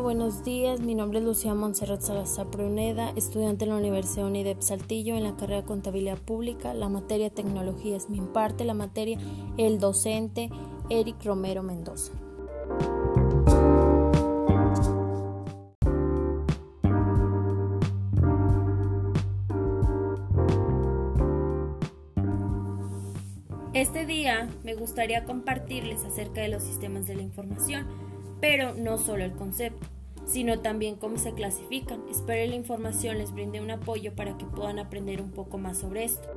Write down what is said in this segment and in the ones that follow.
buenos días. Mi nombre es Lucía Montserrat Salazar Pruneda, estudiante en la Universidad UNIDEP Saltillo en la carrera de Contabilidad Pública. La materia Tecnología es mi imparte la materia el docente Eric Romero Mendoza. Este día me gustaría compartirles acerca de los sistemas de la información pero no solo el concepto, sino también cómo se clasifican. Espero que la información les brinde un apoyo para que puedan aprender un poco más sobre esto.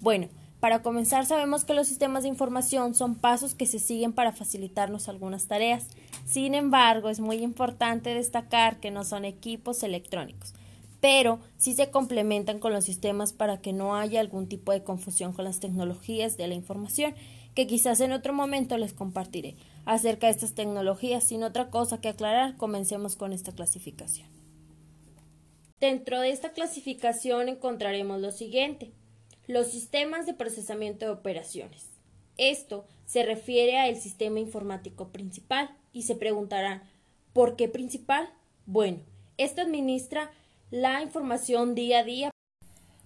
Bueno, para comenzar sabemos que los sistemas de información son pasos que se siguen para facilitarnos algunas tareas. Sin embargo, es muy importante destacar que no son equipos electrónicos, pero sí se complementan con los sistemas para que no haya algún tipo de confusión con las tecnologías de la información que quizás en otro momento les compartiré acerca de estas tecnologías. Sin otra cosa que aclarar, comencemos con esta clasificación. Dentro de esta clasificación encontraremos lo siguiente. Los sistemas de procesamiento de operaciones. Esto se refiere al sistema informático principal y se preguntarán ¿por qué principal? Bueno, esto administra la información día a día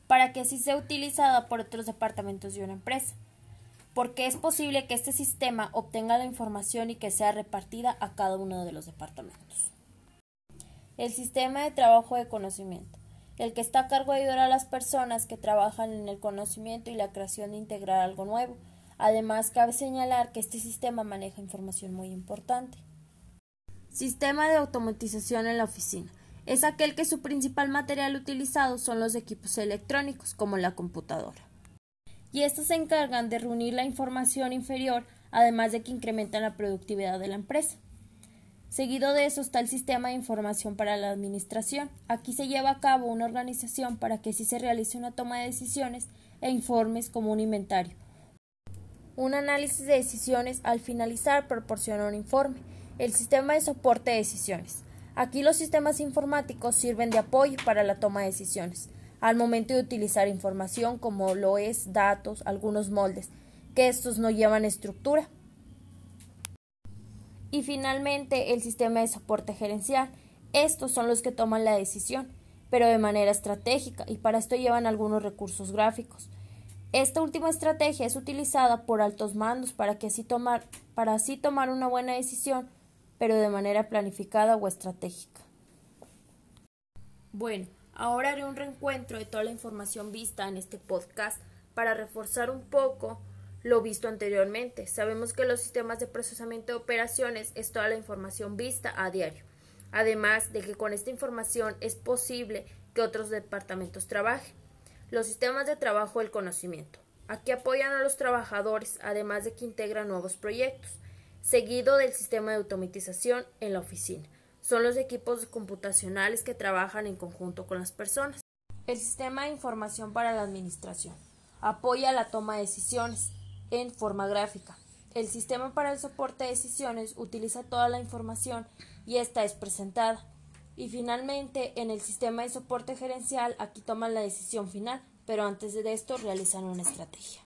para que así sea utilizada por otros departamentos de una empresa porque es posible que este sistema obtenga la información y que sea repartida a cada uno de los departamentos. El sistema de trabajo de conocimiento, el que está a cargo de ayudar a las personas que trabajan en el conocimiento y la creación de integrar algo nuevo. Además, cabe señalar que este sistema maneja información muy importante. Sistema de automatización en la oficina. Es aquel que su principal material utilizado son los equipos electrónicos, como la computadora y estos se encargan de reunir la información inferior, además de que incrementan la productividad de la empresa. Seguido de eso está el sistema de información para la administración. Aquí se lleva a cabo una organización para que así se realice una toma de decisiones e informes como un inventario. Un análisis de decisiones al finalizar proporciona un informe. El sistema de soporte de decisiones. Aquí los sistemas informáticos sirven de apoyo para la toma de decisiones al momento de utilizar información como lo es datos, algunos moldes, que estos no llevan estructura. Y finalmente el sistema de soporte gerencial. Estos son los que toman la decisión, pero de manera estratégica y para esto llevan algunos recursos gráficos. Esta última estrategia es utilizada por altos mandos para que así tomar para así tomar una buena decisión, pero de manera planificada o estratégica. Bueno, Ahora haré un reencuentro de toda la información vista en este podcast para reforzar un poco lo visto anteriormente. Sabemos que los sistemas de procesamiento de operaciones es toda la información vista a diario. Además de que con esta información es posible que otros departamentos trabajen. Los sistemas de trabajo del conocimiento. Aquí apoyan a los trabajadores, además de que integran nuevos proyectos, seguido del sistema de automatización en la oficina son los equipos computacionales que trabajan en conjunto con las personas. El sistema de información para la administración apoya la toma de decisiones en forma gráfica. El sistema para el soporte de decisiones utiliza toda la información y esta es presentada. Y finalmente, en el sistema de soporte gerencial, aquí toman la decisión final, pero antes de esto realizan una estrategia.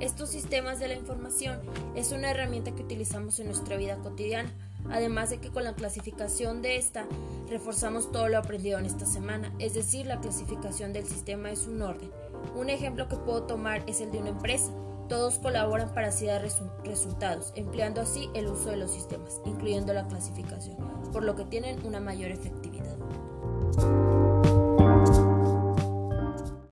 Estos sistemas de la información es una herramienta que utilizamos en nuestra vida cotidiana, además de que con la clasificación de esta reforzamos todo lo aprendido en esta semana, es decir, la clasificación del sistema es un orden. Un ejemplo que puedo tomar es el de una empresa. Todos colaboran para así dar resultados, empleando así el uso de los sistemas, incluyendo la clasificación, por lo que tienen una mayor efectividad.